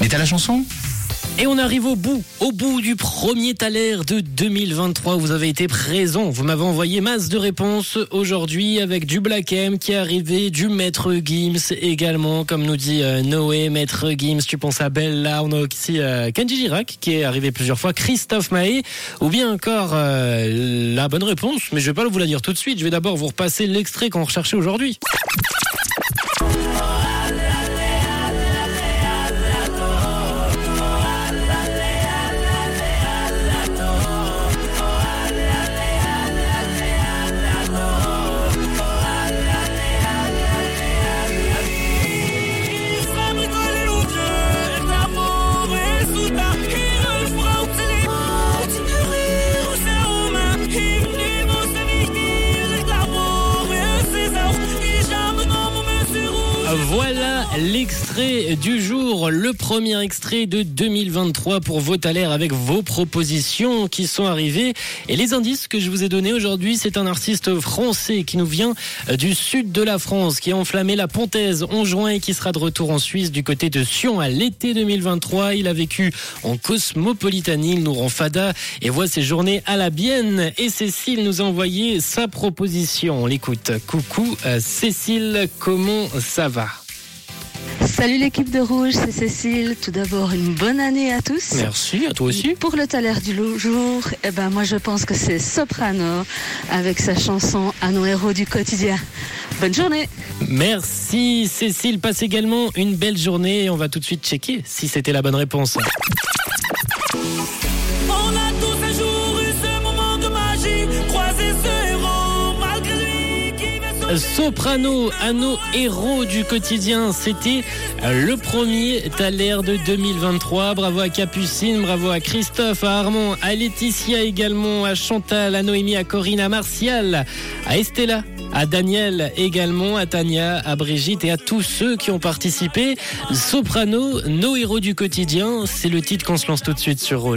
Mais t'as la chanson? Et on arrive au bout, au bout du premier Thaler de 2023. Vous avez été présent. Vous m'avez envoyé masse de réponses aujourd'hui avec du Black M qui est arrivé, du Maître Gims également, comme nous dit euh, Noé, Maître Gims. Tu penses à Bella. On a aussi euh, Kenji Girac qui est arrivé plusieurs fois, Christophe Mahé, ou bien encore euh, la bonne réponse. Mais je vais pas vous la dire tout de suite. Je vais d'abord vous repasser l'extrait qu'on recherchait aujourd'hui. Voilà l'extrait du jour, le premier extrait de 2023 pour vos l'air avec vos propositions qui sont arrivées. Et les indices que je vous ai donnés aujourd'hui, c'est un artiste français qui nous vient du sud de la France, qui a enflammé la Pontaise en juin et qui sera de retour en Suisse du côté de Sion à l'été 2023. Il a vécu en Cosmopolitanie, il nous rend fada et voit ses journées à la Bienne. Et Cécile nous a envoyé sa proposition. On l'écoute. Coucou euh, Cécile, comment ça va? Salut l'équipe de Rouge, c'est Cécile. Tout d'abord, une bonne année à tous. Merci, à toi aussi. Pour le taler du jour, eh ben, moi je pense que c'est Soprano avec sa chanson À nos héros du quotidien. Bonne journée. Merci Cécile, passe également une belle journée et on va tout de suite checker si c'était la bonne réponse. Soprano à nos héros du quotidien, c'était le premier Thaler de 2023. Bravo à Capucine, bravo à Christophe, à Armand, à Laetitia également, à Chantal, à Noémie, à Corinne, à Martial, à Estella. À Daniel également, à Tania, à Brigitte et à tous ceux qui ont participé. Soprano, nos héros du quotidien, c'est le titre qu'on se lance tout de suite sur.